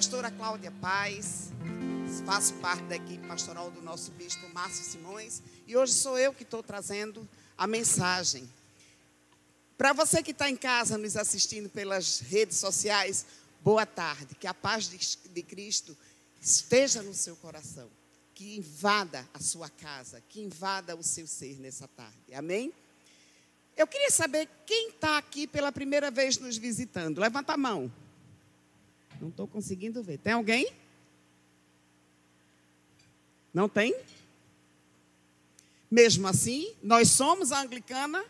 Pastora Cláudia Paz, faço parte da equipe pastoral do nosso bispo Márcio Simões e hoje sou eu que estou trazendo a mensagem. Para você que está em casa nos assistindo pelas redes sociais, boa tarde, que a paz de Cristo esteja no seu coração, que invada a sua casa, que invada o seu ser nessa tarde. Amém? Eu queria saber quem está aqui pela primeira vez nos visitando. Levanta a mão. Não estou conseguindo ver. Tem alguém? Não tem? Mesmo assim, nós somos a anglicana,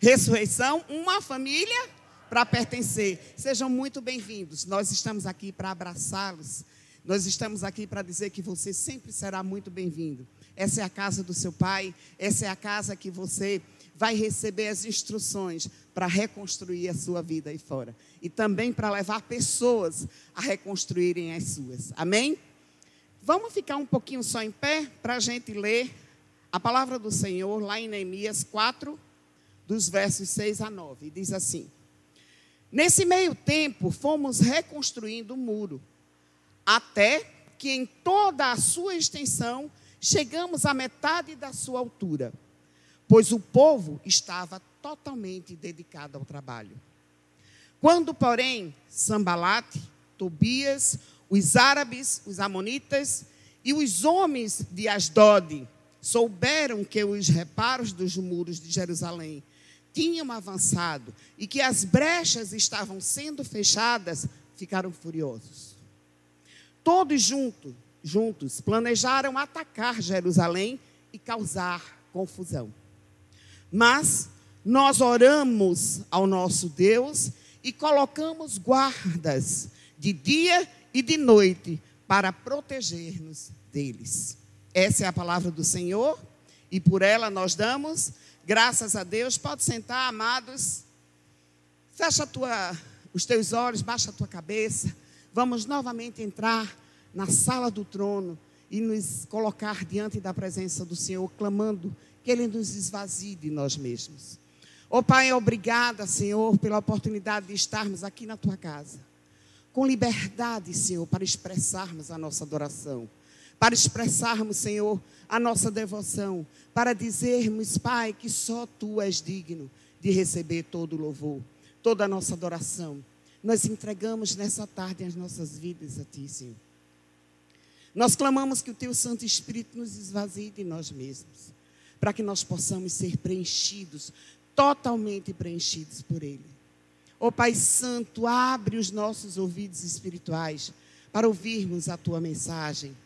ressurreição, uma família para pertencer. Sejam muito bem-vindos. Nós estamos aqui para abraçá-los. Nós estamos aqui para dizer que você sempre será muito bem-vindo. Essa é a casa do seu pai, essa é a casa que você vai receber as instruções para reconstruir a sua vida aí fora. E também para levar pessoas a reconstruírem as suas. Amém? Vamos ficar um pouquinho só em pé para a gente ler a palavra do Senhor lá em Neemias 4, dos versos 6 a 9. Diz assim: Nesse meio tempo, fomos reconstruindo o muro, até que em toda a sua extensão chegamos à metade da sua altura pois o povo estava totalmente dedicado ao trabalho. Quando, porém, Sambalate, Tobias, os árabes, os amonitas e os homens de Asdod souberam que os reparos dos muros de Jerusalém tinham avançado e que as brechas estavam sendo fechadas, ficaram furiosos. Todos juntos, juntos planejaram atacar Jerusalém e causar confusão. Mas nós oramos ao nosso Deus e colocamos guardas de dia e de noite para proteger-nos deles. Essa é a palavra do Senhor e por ela nós damos graças a Deus. Pode sentar, amados. Fecha tua, os teus olhos, baixa a tua cabeça. Vamos novamente entrar na sala do trono e nos colocar diante da presença do Senhor, clamando que Ele nos esvazie de nós mesmos. Ó oh, Pai, obrigada, Senhor, pela oportunidade de estarmos aqui na tua casa. Com liberdade, Senhor, para expressarmos a nossa adoração. Para expressarmos, Senhor, a nossa devoção. Para dizermos, Pai, que só Tu és digno de receber todo o louvor, toda a nossa adoração. Nós entregamos nessa tarde as nossas vidas a Ti, Senhor. Nós clamamos que o Teu Santo Espírito nos esvazie de nós mesmos para que nós possamos ser preenchidos, totalmente preenchidos por Ele. Ó oh, Pai Santo, abre os nossos ouvidos espirituais para ouvirmos a Tua mensagem.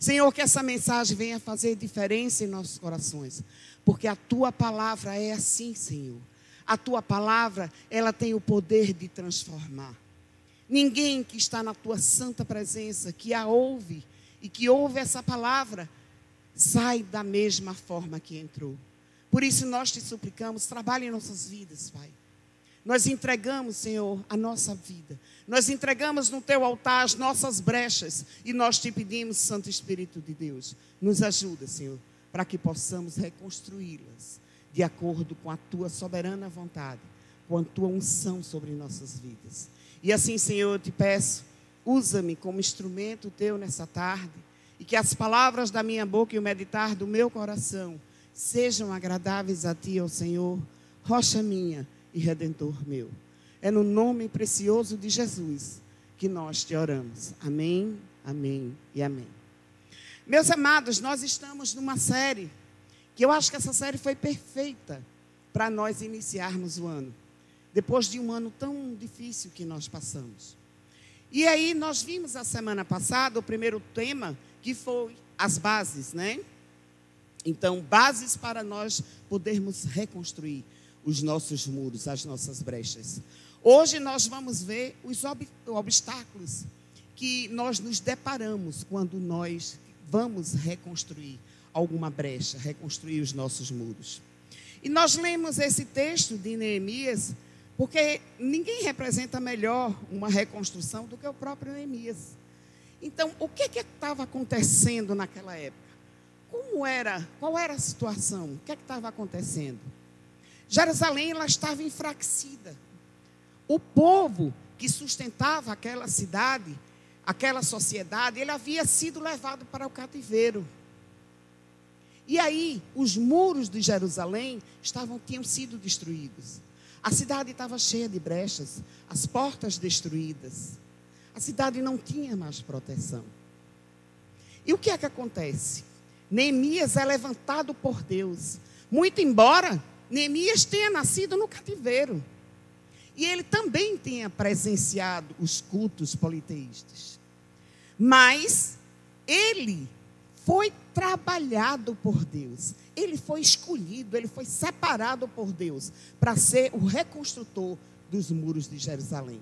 Senhor, que essa mensagem venha fazer diferença em nossos corações, porque a Tua palavra é assim, Senhor. A Tua palavra, ela tem o poder de transformar. Ninguém que está na Tua santa presença, que a ouve e que ouve essa palavra, sai da mesma forma que entrou. Por isso nós te suplicamos, trabalhe em nossas vidas, Pai. Nós entregamos, Senhor, a nossa vida. Nós entregamos no teu altar as nossas brechas e nós te pedimos, Santo Espírito de Deus, nos ajuda, Senhor, para que possamos reconstruí-las de acordo com a tua soberana vontade, com a tua unção sobre nossas vidas. E assim, Senhor, eu te peço, usa-me como instrumento teu nessa tarde e que as palavras da minha boca e o meditar do meu coração sejam agradáveis a Ti, ó Senhor, rocha minha e redentor meu. É no nome precioso de Jesus que nós te oramos. Amém, amém e amém. Meus amados, nós estamos numa série que eu acho que essa série foi perfeita para nós iniciarmos o ano, depois de um ano tão difícil que nós passamos. E aí nós vimos a semana passada o primeiro tema que foi as bases, né? Então, bases para nós podermos reconstruir os nossos muros, as nossas brechas. Hoje nós vamos ver os ob obstáculos que nós nos deparamos quando nós vamos reconstruir alguma brecha, reconstruir os nossos muros. E nós lemos esse texto de Neemias porque ninguém representa melhor uma reconstrução do que o próprio Neemias. Então, o que estava acontecendo naquela época? Como era? Qual era a situação? O que estava acontecendo? Jerusalém ela estava enfraquecida. O povo que sustentava aquela cidade aquela sociedade, ele havia sido levado para o cativeiro. E aí, os muros de Jerusalém estavam, tinham sido destruídos. A cidade estava cheia de brechas, as portas destruídas. A cidade não tinha mais proteção. E o que é que acontece? Neemias é levantado por Deus. Muito embora Neemias tenha nascido no cativeiro. E ele também tenha presenciado os cultos politeístas. Mas ele foi trabalhado por Deus. Ele foi escolhido, ele foi separado por Deus para ser o reconstrutor dos muros de Jerusalém.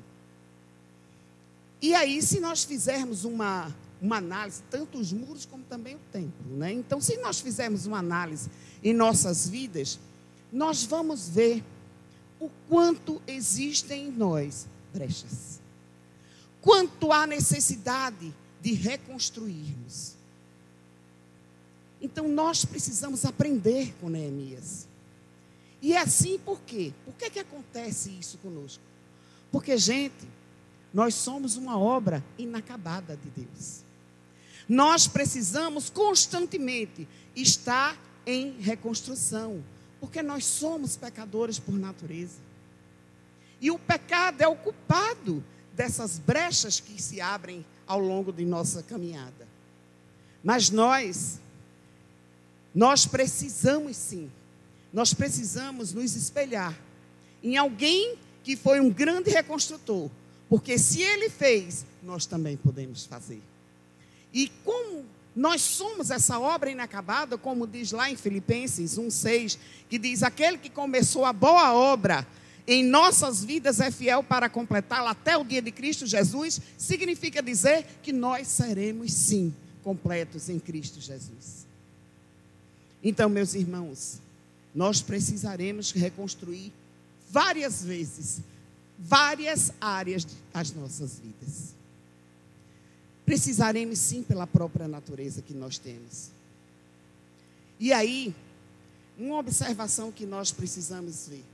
E aí, se nós fizermos uma, uma análise, tanto os muros como também o templo, né? Então, se nós fizermos uma análise em nossas vidas, nós vamos ver o quanto existem em nós brechas. Quanto há necessidade de reconstruirmos. Então nós precisamos aprender com Neemias. E é assim por quê? Por que, que acontece isso conosco? Porque, gente, nós somos uma obra inacabada de Deus. Nós precisamos constantemente estar em reconstrução, porque nós somos pecadores por natureza. E o pecado é o culpado dessas brechas que se abrem ao longo de nossa caminhada. Mas nós, nós precisamos sim, nós precisamos nos espelhar em alguém que foi um grande reconstrutor, porque se ele fez, nós também podemos fazer. E como nós somos essa obra inacabada, como diz lá em Filipenses 1,6, que diz: aquele que começou a boa obra em nossas vidas é fiel para completá-la até o dia de Cristo Jesus, significa dizer que nós seremos sim completos em Cristo Jesus. Então, meus irmãos, nós precisaremos reconstruir várias vezes várias áreas das nossas vidas. Precisaremos sim pela própria natureza que nós temos. E aí, uma observação que nós precisamos ver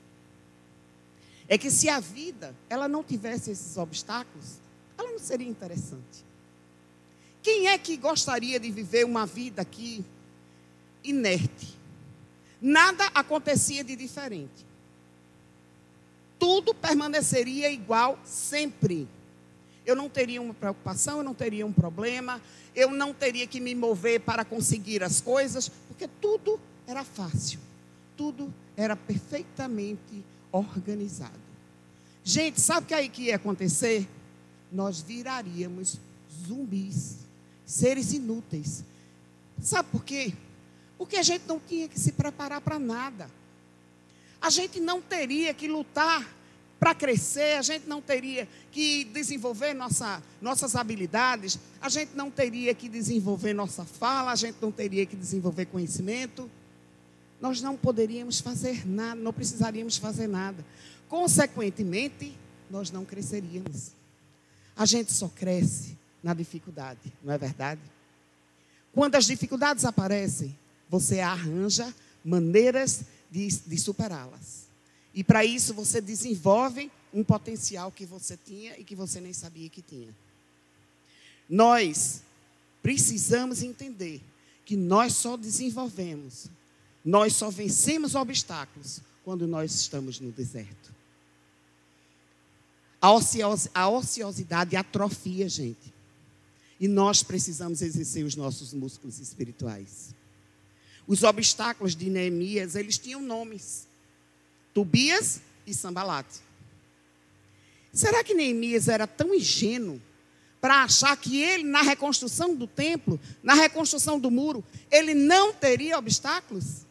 é que se a vida ela não tivesse esses obstáculos, ela não seria interessante. Quem é que gostaria de viver uma vida aqui inerte? Nada acontecia de diferente. Tudo permaneceria igual sempre. Eu não teria uma preocupação, eu não teria um problema, eu não teria que me mover para conseguir as coisas, porque tudo era fácil. Tudo era perfeitamente organizado. Gente, sabe o que aí que ia acontecer? Nós viraríamos zumbis, seres inúteis. Sabe por quê? Porque a gente não tinha que se preparar para nada. A gente não teria que lutar para crescer, a gente não teria que desenvolver nossa, nossas habilidades, a gente não teria que desenvolver nossa fala, a gente não teria que desenvolver conhecimento nós não poderíamos fazer nada, não precisaríamos fazer nada. Consequentemente, nós não cresceríamos. A gente só cresce na dificuldade, não é verdade? Quando as dificuldades aparecem, você arranja maneiras de, de superá-las. E para isso você desenvolve um potencial que você tinha e que você nem sabia que tinha. Nós precisamos entender que nós só desenvolvemos nós só vencemos obstáculos quando nós estamos no deserto. A, ocios, a ociosidade atrofia, gente. E nós precisamos exercer os nossos músculos espirituais. Os obstáculos de Neemias, eles tinham nomes. Tobias e Sambalate. Será que Neemias era tão ingênuo para achar que ele, na reconstrução do templo, na reconstrução do muro, ele não teria obstáculos?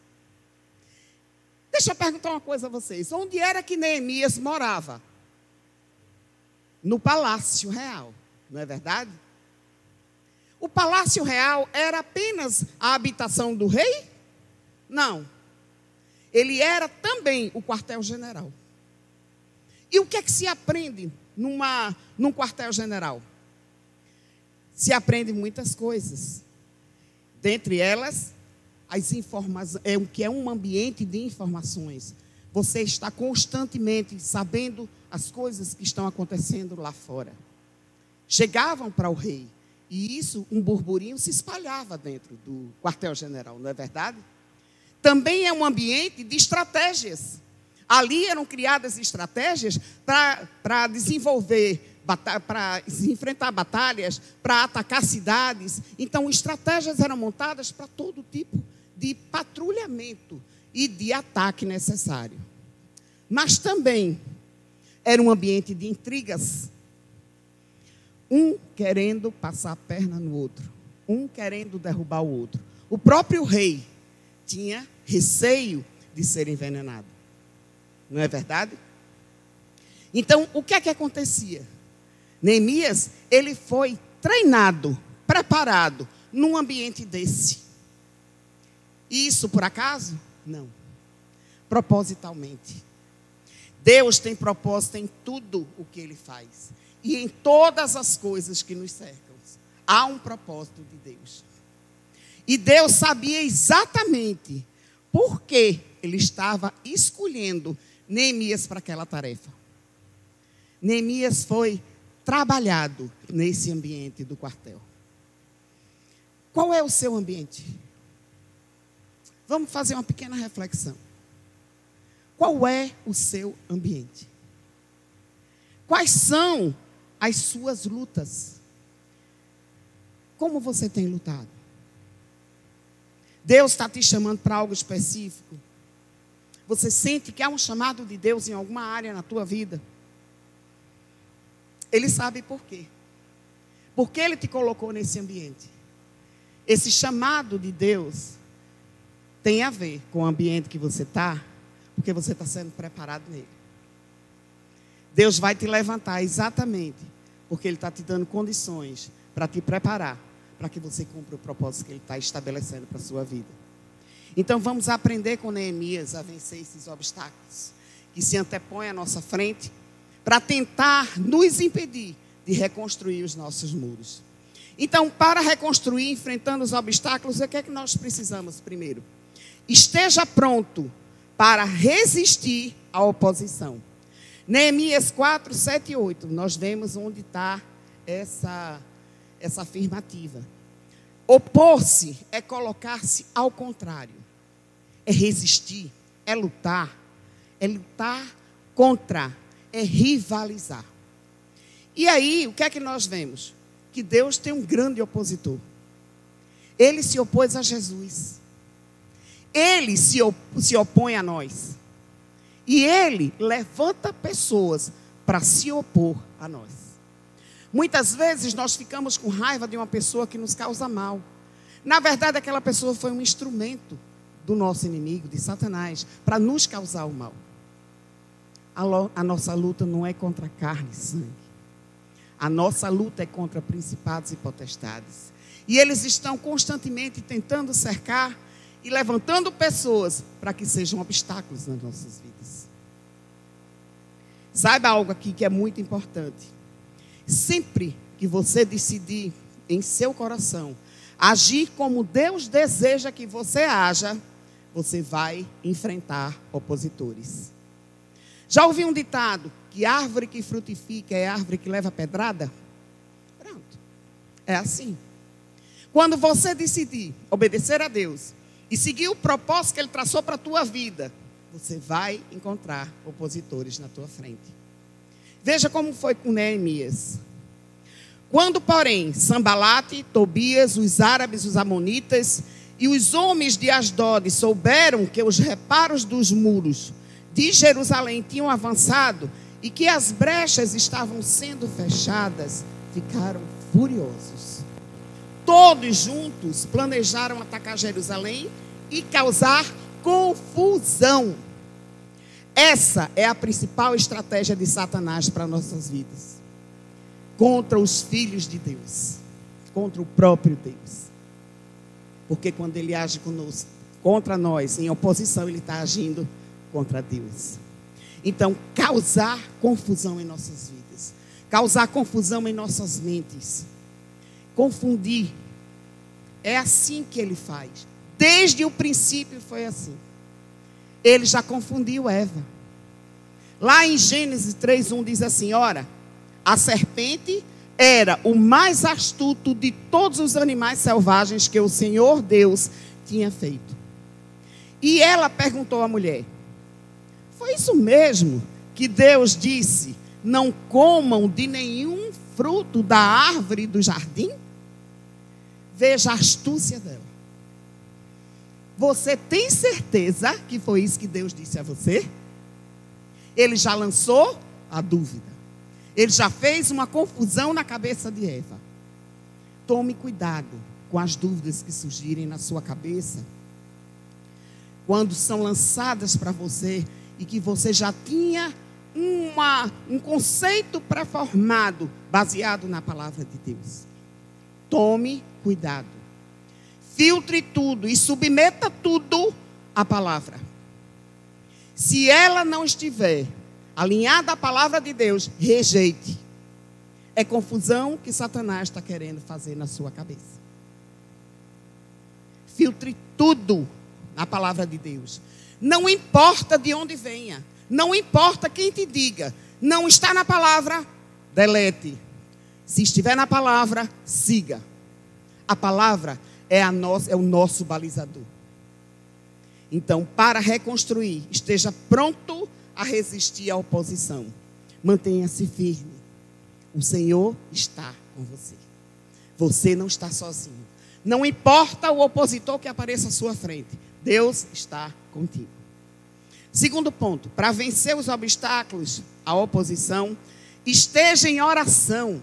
Deixa eu perguntar uma coisa a vocês. Onde era que Neemias morava? No palácio real, não é verdade? O palácio real era apenas a habitação do rei? Não. Ele era também o quartel-general. E o que é que se aprende numa, num quartel-general? Se aprende muitas coisas. Dentre elas, as informações, é o que é um ambiente de informações. Você está constantemente sabendo as coisas que estão acontecendo lá fora. chegavam para o rei. E isso, um burburinho se espalhava dentro do quartel-general, não é verdade? Também é um ambiente de estratégias. Ali eram criadas estratégias para desenvolver, para enfrentar batalhas, para atacar cidades. Então, estratégias eram montadas para todo tipo de patrulhamento e de ataque necessário. Mas também era um ambiente de intrigas. Um querendo passar a perna no outro, um querendo derrubar o outro. O próprio rei tinha receio de ser envenenado. Não é verdade? Então, o que é que acontecia? Neemias, ele foi treinado, preparado num ambiente desse. Isso por acaso? Não. Propositalmente. Deus tem propósito em tudo o que ele faz. E em todas as coisas que nos cercam. Há um propósito de Deus. E Deus sabia exatamente por que ele estava escolhendo Neemias para aquela tarefa. Neemias foi trabalhado nesse ambiente do quartel. Qual é o seu ambiente? Vamos fazer uma pequena reflexão. Qual é o seu ambiente? Quais são as suas lutas? Como você tem lutado? Deus está te chamando para algo específico? Você sente que há um chamado de Deus em alguma área na tua vida? Ele sabe por quê. Porque Ele te colocou nesse ambiente. Esse chamado de Deus tem a ver com o ambiente que você está porque você está sendo preparado nele. Deus vai te levantar exatamente porque Ele está te dando condições para te preparar para que você cumpra o propósito que Ele está estabelecendo para a sua vida. Então vamos aprender com Neemias a vencer esses obstáculos que se antepõem à nossa frente para tentar nos impedir de reconstruir os nossos muros. Então, para reconstruir, enfrentando os obstáculos, o que é que nós precisamos primeiro? Esteja pronto para resistir à oposição. Neemias 4, 7 e 8, nós vemos onde está essa, essa afirmativa. Opor-se é colocar-se ao contrário, é resistir, é lutar, é lutar contra, é rivalizar. E aí, o que é que nós vemos? Que Deus tem um grande opositor. Ele se opôs a Jesus. Ele se, op se opõe a nós. E ele levanta pessoas para se opor a nós. Muitas vezes nós ficamos com raiva de uma pessoa que nos causa mal. Na verdade, aquela pessoa foi um instrumento do nosso inimigo, de Satanás, para nos causar o mal. A, a, nossa luta não é contra carne e sangue. A nossa luta é contra principados e potestades. E eles estão constantemente tentando cercar e levantando pessoas para que sejam obstáculos nas nossas vidas. Saiba algo aqui que é muito importante. Sempre que você decidir em seu coração agir como Deus deseja que você haja, você vai enfrentar opositores. Já ouviu um ditado que árvore que frutifica é árvore que leva pedrada? Pronto. É assim. Quando você decidir obedecer a Deus, e seguir o propósito que ele traçou para a tua vida, você vai encontrar opositores na tua frente. Veja como foi com Neemias. Quando, porém, Sambalate, Tobias, os árabes, os amonitas e os homens de Asdod souberam que os reparos dos muros de Jerusalém tinham avançado e que as brechas estavam sendo fechadas, ficaram furiosos. Todos juntos planejaram atacar Jerusalém e causar confusão. Essa é a principal estratégia de Satanás para nossas vidas. Contra os filhos de Deus, contra o próprio Deus. Porque quando ele age conosco, contra nós, em oposição, ele está agindo contra Deus. Então, causar confusão em nossas vidas, causar confusão em nossas mentes, confundir. É assim que ele faz. Desde o princípio foi assim. Ele já confundiu Eva. Lá em Gênesis 3:1 diz assim: "Ora, a serpente era o mais astuto de todos os animais selvagens que o Senhor Deus tinha feito. E ela perguntou à mulher: Foi isso mesmo que Deus disse: Não comam de nenhum fruto da árvore do jardim? Veja a astúcia dela. Você tem certeza que foi isso que Deus disse a você? Ele já lançou a dúvida. Ele já fez uma confusão na cabeça de Eva. Tome cuidado com as dúvidas que surgirem na sua cabeça. Quando são lançadas para você e que você já tinha uma, um conceito pré-formado baseado na palavra de Deus. Tome cuidado. Filtre tudo e submeta tudo à palavra. Se ela não estiver alinhada à palavra de Deus, rejeite. É confusão que Satanás está querendo fazer na sua cabeça. Filtre tudo na palavra de Deus. Não importa de onde venha, não importa quem te diga, não está na palavra, delete. Se estiver na palavra, siga. A palavra é, a é o nosso balizador. Então, para reconstruir, esteja pronto a resistir à oposição. Mantenha-se firme. O Senhor está com você. Você não está sozinho. Não importa o opositor que apareça à sua frente. Deus está contigo. Segundo ponto, para vencer os obstáculos, a oposição, esteja em oração.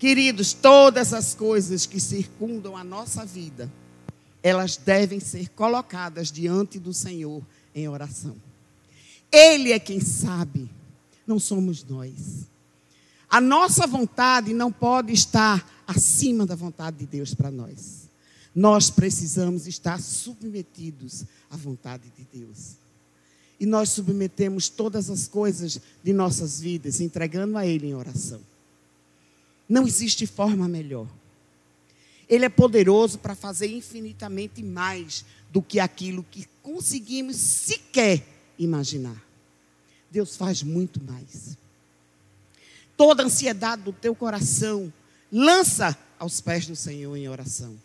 Queridos, todas as coisas que circundam a nossa vida, elas devem ser colocadas diante do Senhor em oração. Ele é quem sabe, não somos nós. A nossa vontade não pode estar acima da vontade de Deus para nós. Nós precisamos estar submetidos à vontade de Deus. E nós submetemos todas as coisas de nossas vidas, entregando a Ele em oração. Não existe forma melhor. Ele é poderoso para fazer infinitamente mais do que aquilo que conseguimos sequer imaginar. Deus faz muito mais. Toda ansiedade do teu coração, lança aos pés do Senhor em oração.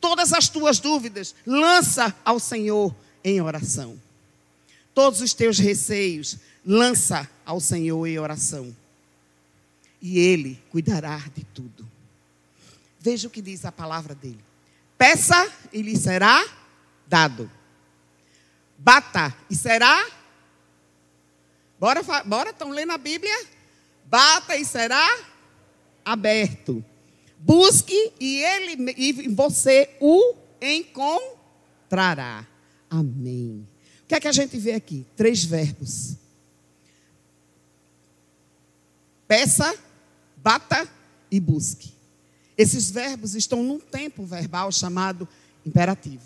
Todas as tuas dúvidas, lança ao Senhor em oração. Todos os teus receios, lança ao Senhor em oração. E Ele cuidará de tudo. Veja o que diz a palavra dele. Peça e lhe será dado. Bata e será. Bora, bora, estão lendo a Bíblia? Bata e será aberto. Busque e ele e você o encontrará. Amém. O que é que a gente vê aqui? Três verbos. Peça, bata e busque. Esses verbos estão num tempo verbal chamado imperativo.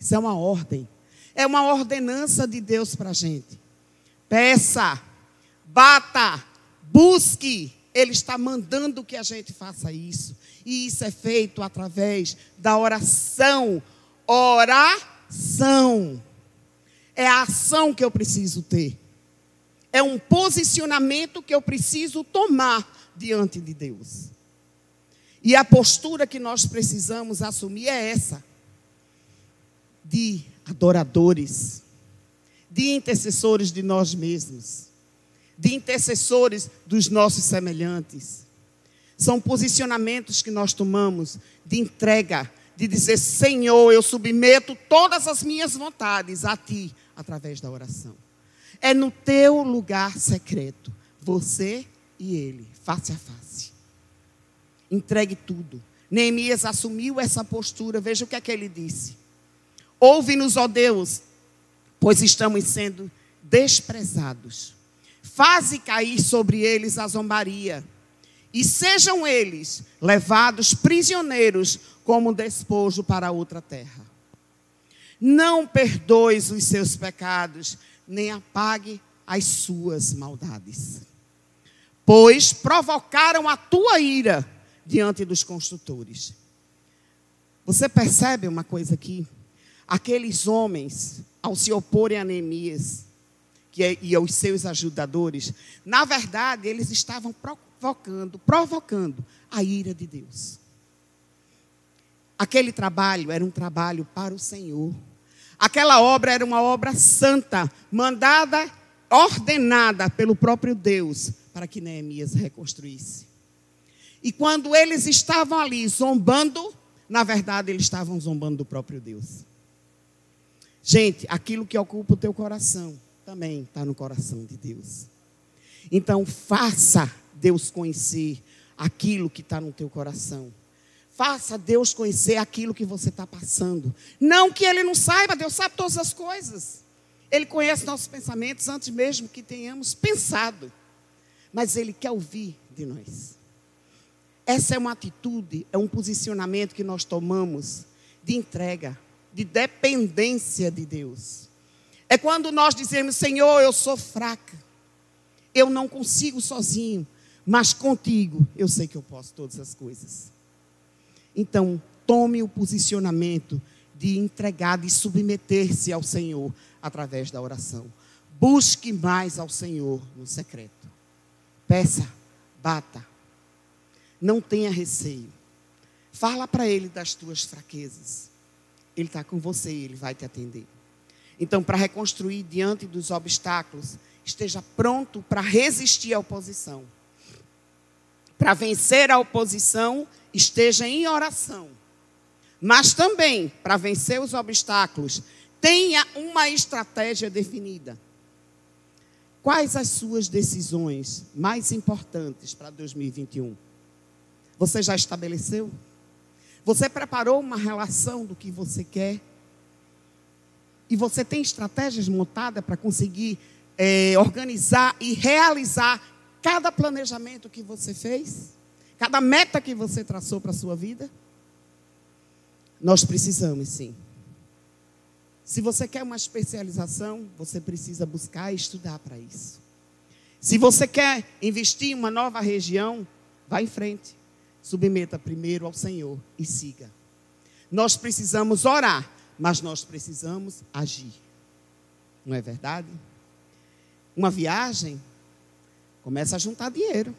Isso é uma ordem. É uma ordenança de Deus para a gente. Peça, bata, busque. Ele está mandando que a gente faça isso. E isso é feito através da oração. Oração. É a ação que eu preciso ter. É um posicionamento que eu preciso tomar diante de Deus. E a postura que nós precisamos assumir é essa: de adoradores, de intercessores de nós mesmos, de intercessores dos nossos semelhantes. São posicionamentos que nós tomamos de entrega, de dizer: Senhor, eu submeto todas as minhas vontades a Ti através da oração. É no teu lugar secreto, você e Ele, face a face. Entregue tudo. Neemias assumiu essa postura. Veja o que é que ele disse. Ouve-nos, ó Deus, pois estamos sendo desprezados. Faze cair sobre eles a zombaria. E sejam eles levados prisioneiros como despojo para outra terra. Não perdoes os seus pecados, nem apague as suas maldades. Pois provocaram a tua ira diante dos construtores. Você percebe uma coisa aqui? Aqueles homens, ao se oporem a Neemias, é, e os seus ajudadores, na verdade, eles estavam provocando, provocando a ira de Deus. Aquele trabalho era um trabalho para o Senhor. Aquela obra era uma obra santa, mandada, ordenada pelo próprio Deus, para que Neemias reconstruísse. E quando eles estavam ali zombando, na verdade eles estavam zombando do próprio Deus. Gente, aquilo que ocupa o teu coração também está no coração de Deus. Então, faça Deus conhecer aquilo que está no teu coração. Faça Deus conhecer aquilo que você está passando. Não que Ele não saiba, Deus sabe todas as coisas. Ele conhece nossos pensamentos antes mesmo que tenhamos pensado. Mas Ele quer ouvir de nós. Essa é uma atitude, é um posicionamento que nós tomamos de entrega, de dependência de Deus. É quando nós dizemos, Senhor, eu sou fraca, eu não consigo sozinho, mas contigo eu sei que eu posso todas as coisas. Então, tome o posicionamento de entregar, de submeter-se ao Senhor através da oração. Busque mais ao Senhor no secreto. Peça, bata. Não tenha receio. Fala para Ele das tuas fraquezas. Ele está com você e Ele vai te atender. Então, para reconstruir diante dos obstáculos, esteja pronto para resistir à oposição. Para vencer a oposição, esteja em oração. Mas também, para vencer os obstáculos, tenha uma estratégia definida. Quais as suas decisões mais importantes para 2021? Você já estabeleceu? Você preparou uma relação do que você quer? e você tem estratégias montadas para conseguir é, organizar e realizar cada planejamento que você fez, cada meta que você traçou para a sua vida? Nós precisamos sim. Se você quer uma especialização, você precisa buscar e estudar para isso. Se você quer investir em uma nova região, vá em frente. Submeta primeiro ao Senhor e siga. Nós precisamos orar mas nós precisamos agir. Não é verdade? Uma viagem começa a juntar dinheiro.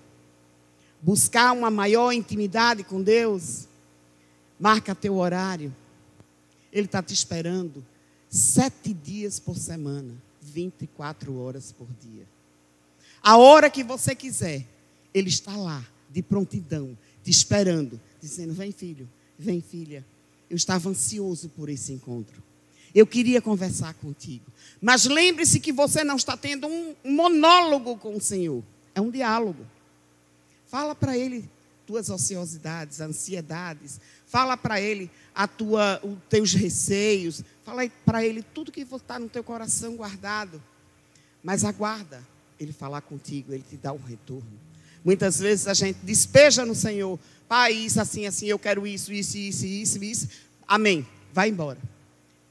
Buscar uma maior intimidade com Deus. Marca teu horário. Ele está te esperando sete dias por semana, 24 horas por dia. A hora que você quiser, Ele está lá, de prontidão, te esperando, dizendo: Vem, filho, vem, filha, eu estava ansioso por esse encontro. Eu queria conversar contigo. Mas lembre-se que você não está tendo um monólogo com o Senhor. É um diálogo. Fala para Ele tuas ociosidades, ansiedades. Fala para Ele a tua, os teus receios. Fala para Ele tudo que está no teu coração guardado. Mas aguarda Ele falar contigo, Ele te dá um retorno. Muitas vezes a gente despeja no Senhor Pai, isso, assim, assim, eu quero isso, isso, isso, isso, isso. Amém. Vai embora.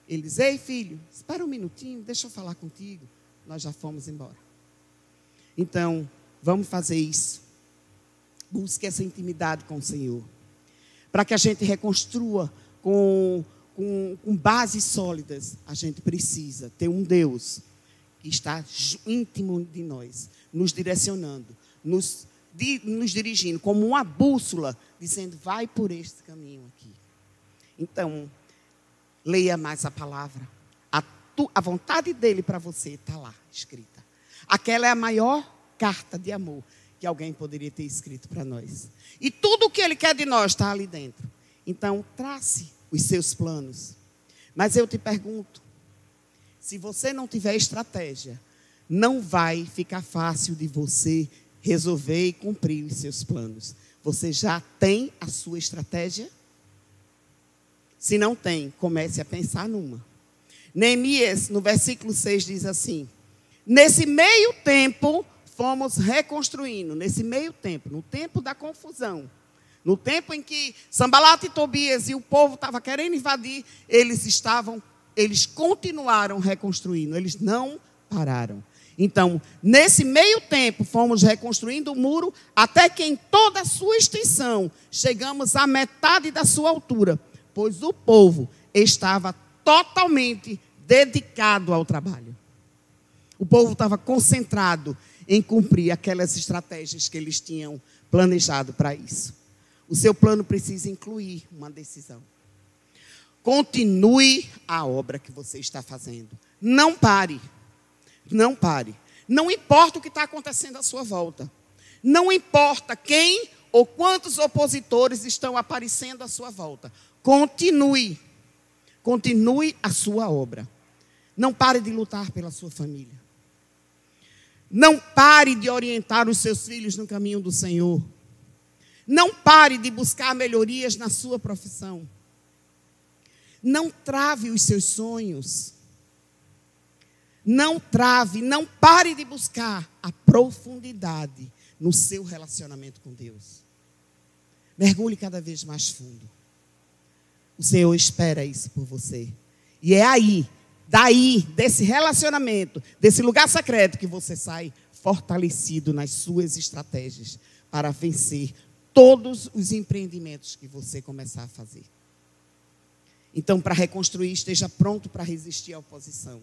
Ele diz: Ei, filho, espera um minutinho, deixa eu falar contigo. Nós já fomos embora. Então, vamos fazer isso. Busque essa intimidade com o Senhor. Para que a gente reconstrua com, com, com bases sólidas, a gente precisa ter um Deus que está íntimo de nós, nos direcionando, nos de, nos dirigindo como uma bússola, dizendo: vai por este caminho aqui. Então, leia mais a palavra. A, tu, a vontade dele para você está lá escrita. Aquela é a maior carta de amor que alguém poderia ter escrito para nós. E tudo o que ele quer de nós está ali dentro. Então, trace os seus planos. Mas eu te pergunto: se você não tiver estratégia, não vai ficar fácil de você resolver e cumprir os seus planos. Você já tem a sua estratégia? Se não tem, comece a pensar numa. Neemias, no versículo 6, diz assim: Nesse meio tempo, fomos reconstruindo. Nesse meio tempo, no tempo da confusão, no tempo em que Sambalat e Tobias e o povo estava querendo invadir, eles estavam, eles continuaram reconstruindo, eles não pararam. Então, nesse meio tempo, fomos reconstruindo o muro até que em toda a sua extensão chegamos à metade da sua altura, pois o povo estava totalmente dedicado ao trabalho. O povo estava concentrado em cumprir aquelas estratégias que eles tinham planejado para isso. O seu plano precisa incluir uma decisão. Continue a obra que você está fazendo. Não pare. Não pare. Não importa o que está acontecendo à sua volta. Não importa quem ou quantos opositores estão aparecendo à sua volta. Continue. Continue a sua obra. Não pare de lutar pela sua família. Não pare de orientar os seus filhos no caminho do Senhor. Não pare de buscar melhorias na sua profissão. Não trave os seus sonhos. Não trave, não pare de buscar a profundidade no seu relacionamento com Deus. Mergulhe cada vez mais fundo. O Senhor espera isso por você. E é aí, daí, desse relacionamento, desse lugar secreto, que você sai fortalecido nas suas estratégias para vencer todos os empreendimentos que você começar a fazer. Então, para reconstruir, esteja pronto para resistir à oposição.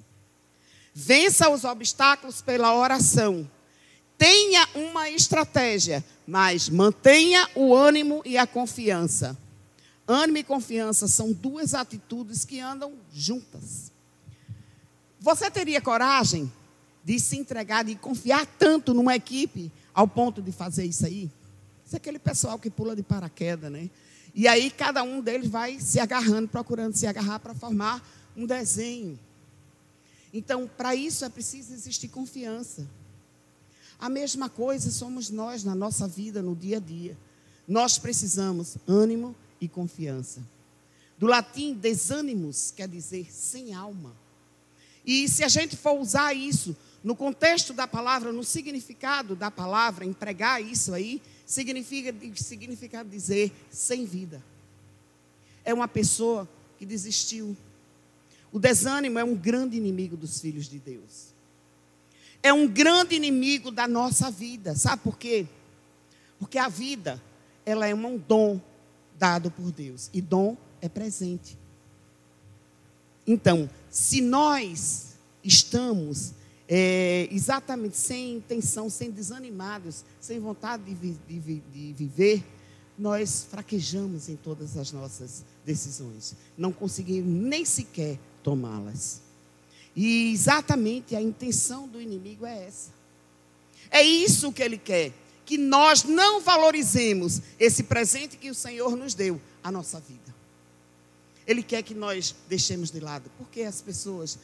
Vença os obstáculos pela oração. Tenha uma estratégia, mas mantenha o ânimo e a confiança. Ânimo e confiança são duas atitudes que andam juntas. Você teria coragem de se entregar, de confiar tanto numa equipe ao ponto de fazer isso aí? Isso é aquele pessoal que pula de paraquedas, né? E aí cada um deles vai se agarrando, procurando se agarrar para formar um desenho. Então, para isso é preciso existir confiança. A mesma coisa somos nós na nossa vida, no dia a dia. Nós precisamos ânimo e confiança. Do latim, desânimos quer dizer sem alma. E se a gente for usar isso no contexto da palavra, no significado da palavra, empregar isso aí, significa, significa dizer sem vida. É uma pessoa que desistiu, o desânimo é um grande inimigo dos filhos de Deus. É um grande inimigo da nossa vida. Sabe por quê? Porque a vida, ela é um dom dado por Deus. E dom é presente. Então, se nós estamos é, exatamente sem intenção, sem desanimados, sem vontade de, vi, de, de viver, nós fraquejamos em todas as nossas decisões. Não conseguimos nem sequer tomá-las. E exatamente a intenção do inimigo é essa. É isso que ele quer, que nós não valorizemos esse presente que o Senhor nos deu, a nossa vida. Ele quer que nós deixemos de lado. Por que as pessoas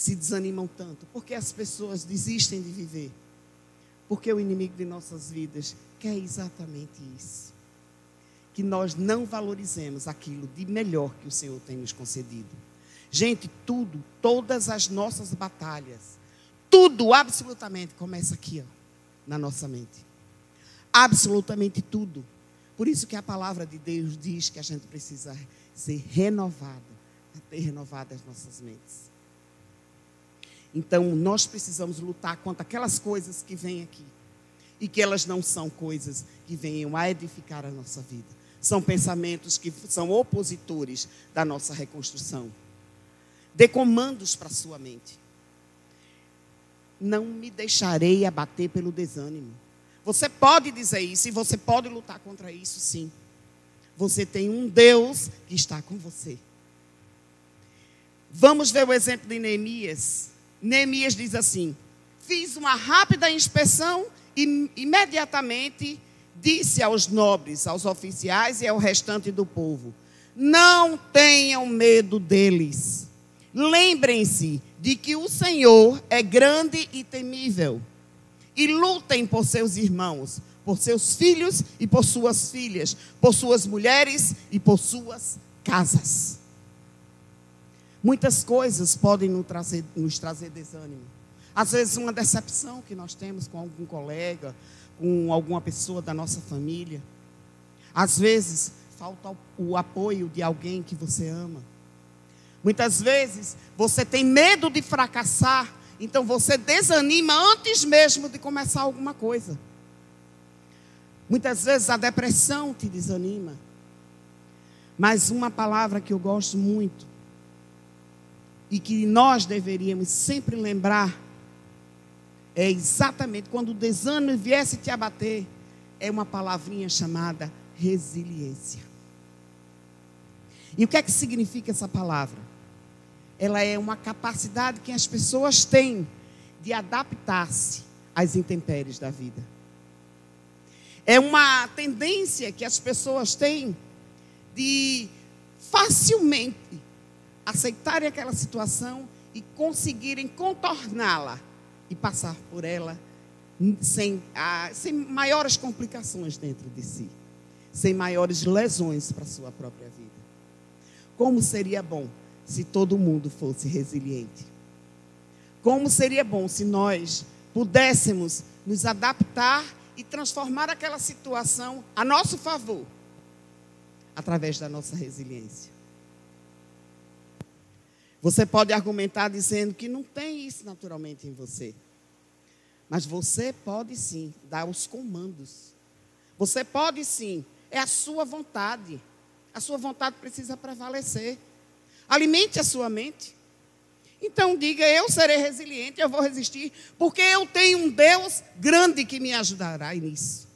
se desanimam tanto? Por que as pessoas desistem de viver? Porque o inimigo de nossas vidas quer exatamente isso. Que nós não valorizemos aquilo de melhor que o Senhor tem nos concedido. Gente, tudo, todas as nossas batalhas, tudo, absolutamente, começa aqui, ó, na nossa mente. Absolutamente tudo. Por isso que a palavra de Deus diz que a gente precisa ser renovado, ter renovadas as nossas mentes. Então, nós precisamos lutar contra aquelas coisas que vêm aqui. E que elas não são coisas que venham a edificar a nossa vida. São pensamentos que são opositores da nossa reconstrução. Dê comandos para sua mente. Não me deixarei abater pelo desânimo. Você pode dizer isso e você pode lutar contra isso, sim. Você tem um Deus que está com você. Vamos ver o exemplo de Neemias. Neemias diz assim: Fiz uma rápida inspeção e imediatamente disse aos nobres, aos oficiais e ao restante do povo: Não tenham medo deles. Lembrem-se de que o Senhor é grande e temível. E lutem por seus irmãos, por seus filhos e por suas filhas, por suas mulheres e por suas casas. Muitas coisas podem nos trazer, nos trazer desânimo. Às vezes, uma decepção que nós temos com algum colega, com alguma pessoa da nossa família. Às vezes, falta o apoio de alguém que você ama. Muitas vezes você tem medo de fracassar, então você desanima antes mesmo de começar alguma coisa. Muitas vezes a depressão te desanima. Mas uma palavra que eu gosto muito e que nós deveríamos sempre lembrar é exatamente quando o desânimo viesse te abater, é uma palavrinha chamada resiliência. E o que é que significa essa palavra? Ela é uma capacidade que as pessoas têm de adaptar-se às intempéries da vida. É uma tendência que as pessoas têm de facilmente aceitarem aquela situação e conseguirem contorná-la e passar por ela sem, ah, sem maiores complicações dentro de si, sem maiores lesões para a sua própria vida. Como seria bom se todo mundo fosse resiliente? Como seria bom se nós pudéssemos nos adaptar e transformar aquela situação a nosso favor, através da nossa resiliência? Você pode argumentar dizendo que não tem isso naturalmente em você. Mas você pode sim dar os comandos. Você pode sim, é a sua vontade. A sua vontade precisa prevalecer. Alimente a sua mente. Então diga: eu serei resiliente, eu vou resistir, porque eu tenho um Deus grande que me ajudará nisso.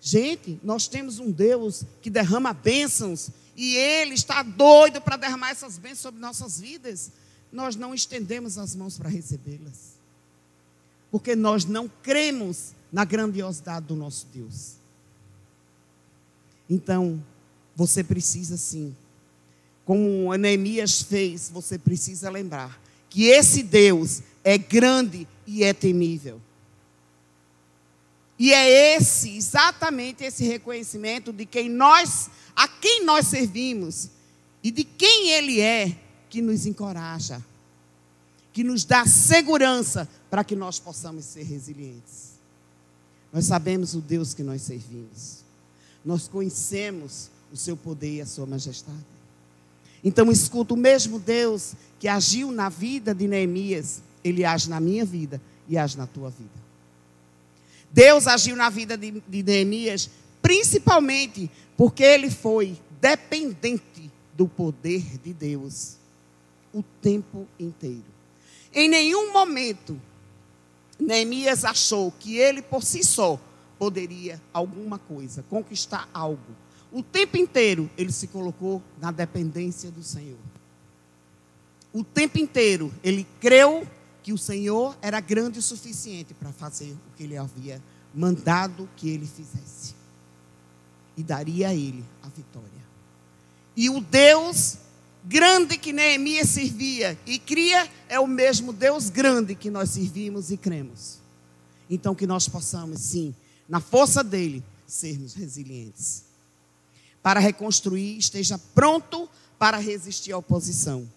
Gente, nós temos um Deus que derrama bênçãos e Ele está doido para derramar essas bênçãos sobre nossas vidas. Nós não estendemos as mãos para recebê-las porque nós não cremos na grandiosidade do nosso Deus. Então, você precisa sim, como Neemias fez, você precisa lembrar que esse Deus é grande e é temível. E é esse, exatamente esse reconhecimento de quem nós, a quem nós servimos e de quem ele é que nos encoraja, que nos dá segurança para que nós possamos ser resilientes. Nós sabemos o Deus que nós servimos. Nós conhecemos o seu poder e a sua majestade. Então escuta o mesmo Deus que agiu na vida de Neemias, ele age na minha vida e age na tua vida. Deus agiu na vida de, de Neemias principalmente porque ele foi dependente do poder de Deus o tempo inteiro. Em nenhum momento Neemias achou que ele por si só poderia alguma coisa, conquistar algo. O tempo inteiro ele se colocou na dependência do Senhor. O tempo inteiro ele creu que o Senhor era grande o suficiente para fazer o que ele havia mandado que ele fizesse. E daria a ele a vitória. E o Deus grande que Neemias servia e cria é o mesmo Deus grande que nós servimos e cremos. Então que nós possamos, sim, na força dele, sermos resilientes. Para reconstruir, esteja pronto para resistir à oposição.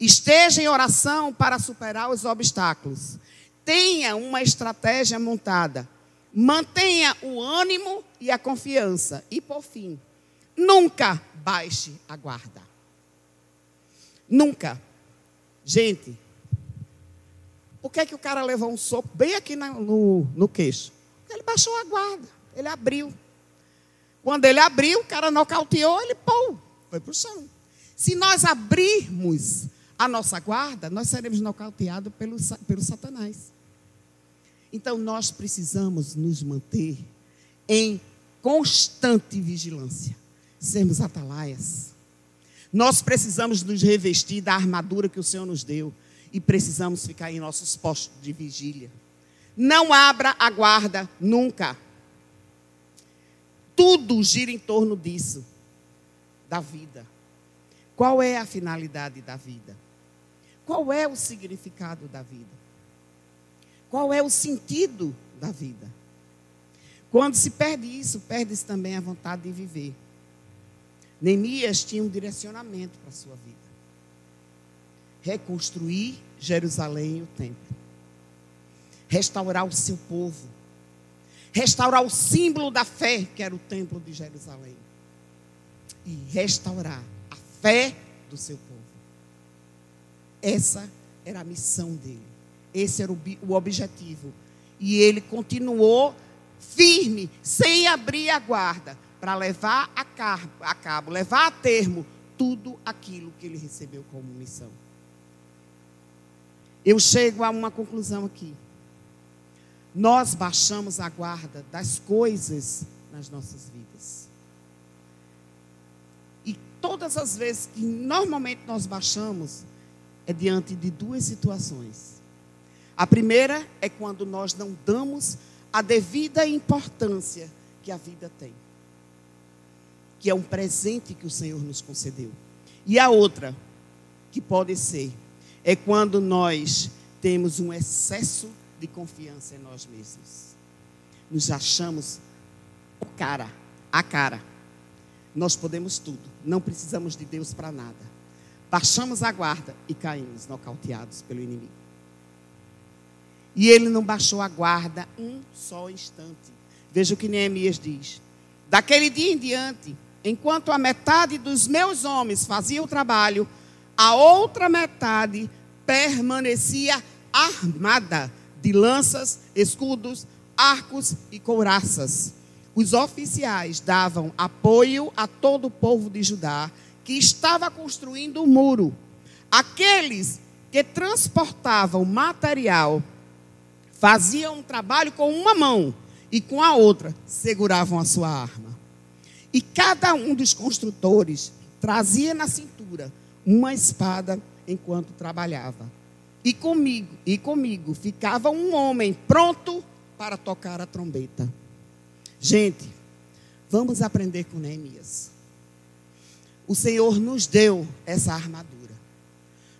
Esteja em oração para superar os obstáculos. Tenha uma estratégia montada. Mantenha o ânimo e a confiança. E por fim, nunca baixe a guarda. Nunca. Gente, por que, é que o cara levou um soco bem aqui no, no queixo? Ele baixou a guarda, ele abriu. Quando ele abriu, o cara nocauteou, ele pô, foi para o chão. Se nós abrirmos a nossa guarda, nós seremos nocauteados pelo, pelo Satanás. Então nós precisamos nos manter em constante vigilância, sermos atalaias. Nós precisamos nos revestir da armadura que o Senhor nos deu e precisamos ficar em nossos postos de vigília. Não abra a guarda nunca. Tudo gira em torno disso, da vida. Qual é a finalidade da vida? Qual é o significado da vida? Qual é o sentido da vida? Quando se perde isso, perde-se também a vontade de viver. Neemias tinha um direcionamento para a sua vida. Reconstruir Jerusalém e o templo. Restaurar o seu povo. Restaurar o símbolo da fé, que era o templo de Jerusalém. E restaurar a fé do seu povo. Essa era a missão dele. Esse era o objetivo. E ele continuou firme, sem abrir a guarda, para levar a cabo, a cabo, levar a termo tudo aquilo que ele recebeu como missão. Eu chego a uma conclusão aqui. nós baixamos a guarda das coisas nas nossas vidas. E todas as vezes que normalmente nós baixamos, é diante de duas situações. A primeira é quando nós não damos a devida importância que a vida tem, que é um presente que o Senhor nos concedeu. E a outra, que pode ser, é quando nós temos um excesso de confiança em nós mesmos. Nos achamos o cara, a cara. Nós podemos tudo, não precisamos de Deus para nada. Baixamos a guarda e caímos nocauteados pelo inimigo. E ele não baixou a guarda um só instante. Veja o que Neemias diz. Daquele dia em diante, enquanto a metade dos meus homens fazia o trabalho, a outra metade permanecia armada de lanças, escudos, arcos e couraças. Os oficiais davam apoio a todo o povo de Judá que estava construindo o um muro. Aqueles que transportavam material faziam um trabalho com uma mão e com a outra seguravam a sua arma. E cada um dos construtores trazia na cintura uma espada enquanto trabalhava. E comigo, e comigo ficava um homem pronto para tocar a trombeta. Gente, vamos aprender com Neemias o Senhor nos deu essa armadura.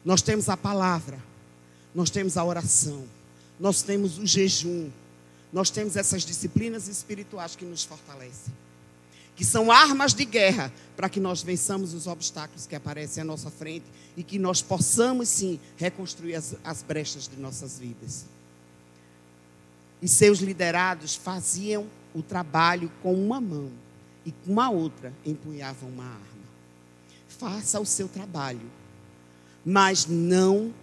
Nós temos a palavra, nós temos a oração, nós temos o jejum, nós temos essas disciplinas espirituais que nos fortalecem, que são armas de guerra para que nós vençamos os obstáculos que aparecem à nossa frente e que nós possamos sim reconstruir as, as brechas de nossas vidas. E seus liderados faziam o trabalho com uma mão e com a outra empunhavam uma arma faça o seu trabalho, mas não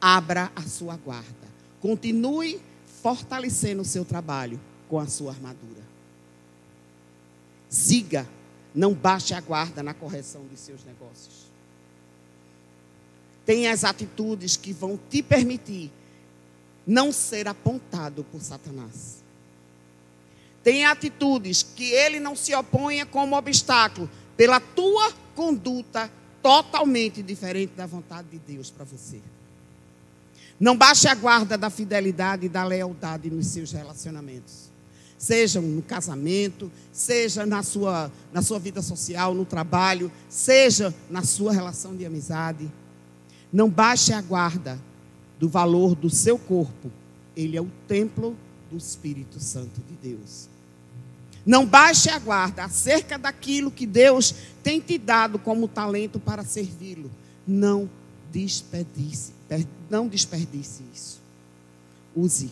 abra a sua guarda. Continue fortalecendo o seu trabalho com a sua armadura. Siga, não baixe a guarda na correção dos seus negócios. Tenha as atitudes que vão te permitir não ser apontado por Satanás. Tenha atitudes que ele não se oponha como obstáculo pela tua conduta totalmente diferente da vontade de Deus para você. Não baixe a guarda da fidelidade e da lealdade nos seus relacionamentos. Seja no casamento, seja na sua, na sua vida social, no trabalho, seja na sua relação de amizade. Não baixe a guarda do valor do seu corpo. Ele é o templo do Espírito Santo de Deus. Não baixe a guarda acerca daquilo que Deus tem te dado como talento para servi-lo. Não desperdice, não desperdice isso. Use.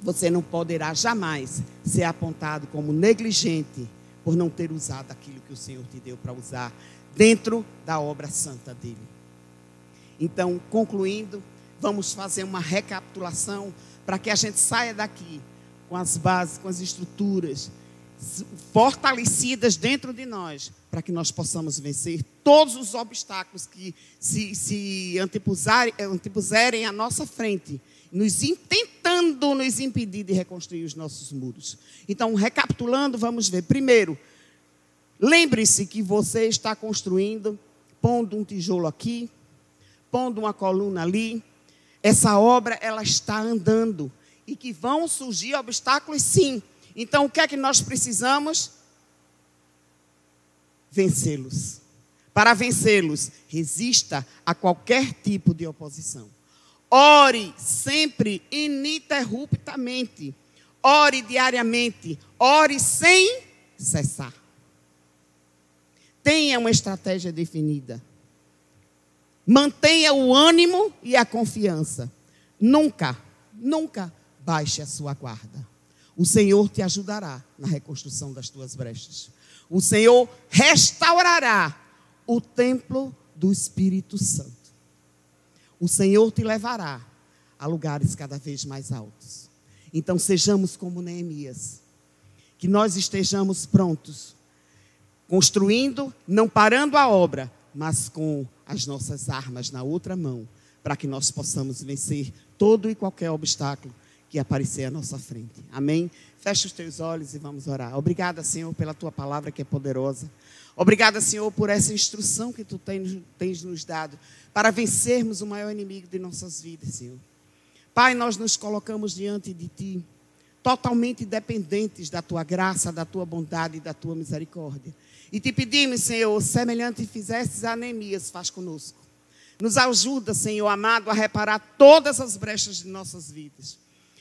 Você não poderá jamais ser apontado como negligente por não ter usado aquilo que o Senhor te deu para usar dentro da obra santa dele. Então, concluindo, vamos fazer uma recapitulação para que a gente saia daqui com as bases, com as estruturas fortalecidas dentro de nós, para que nós possamos vencer todos os obstáculos que se, se antepuserem, antepuserem à nossa frente, nos tentando nos impedir de reconstruir os nossos muros. Então, recapitulando, vamos ver. Primeiro, lembre-se que você está construindo, pondo um tijolo aqui, pondo uma coluna ali. Essa obra, ela está andando e que vão surgir obstáculos, sim. Então, o que é que nós precisamos? Vencê-los. Para vencê-los, resista a qualquer tipo de oposição. Ore sempre ininterruptamente. Ore diariamente. Ore sem cessar. Tenha uma estratégia definida. Mantenha o ânimo e a confiança. Nunca, nunca baixe a sua guarda. O Senhor te ajudará na reconstrução das tuas brechas. O Senhor restaurará o templo do Espírito Santo. O Senhor te levará a lugares cada vez mais altos. Então sejamos como Neemias, que nós estejamos prontos, construindo, não parando a obra, mas com as nossas armas na outra mão, para que nós possamos vencer todo e qualquer obstáculo que aparecer à nossa frente. Amém? Feche os teus olhos e vamos orar. Obrigada, Senhor, pela tua palavra que é poderosa. Obrigada, Senhor, por essa instrução que tu tens, tens nos dado para vencermos o maior inimigo de nossas vidas, Senhor. Pai, nós nos colocamos diante de ti, totalmente dependentes da tua graça, da tua bondade e da tua misericórdia. E te pedimos, Senhor, semelhante fizestes a Neemias, faz conosco. Nos ajuda, Senhor amado, a reparar todas as brechas de nossas vidas.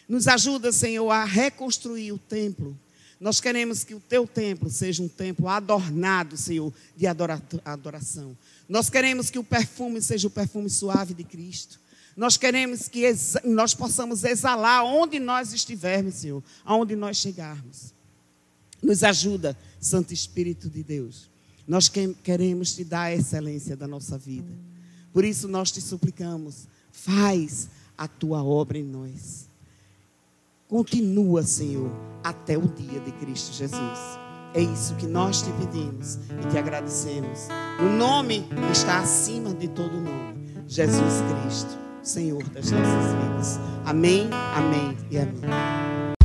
Nos ajuda, Senhor, a reconstruir o templo. Nós queremos que o teu templo seja um templo adornado, Senhor, de adoração. Nós queremos que o perfume seja o perfume suave de Cristo. Nós queremos que nós possamos exalar onde nós estivermos, Senhor, aonde nós chegarmos. Nos ajuda, Santo Espírito de Deus. Nós queremos te dar a excelência da nossa vida. Por isso nós te suplicamos, faz a tua obra em nós. Continua, Senhor, até o dia de Cristo Jesus. É isso que nós te pedimos e te agradecemos. O nome está acima de todo nome. Jesus Cristo. Senhor das nossas vidas. Amém, amém e amém.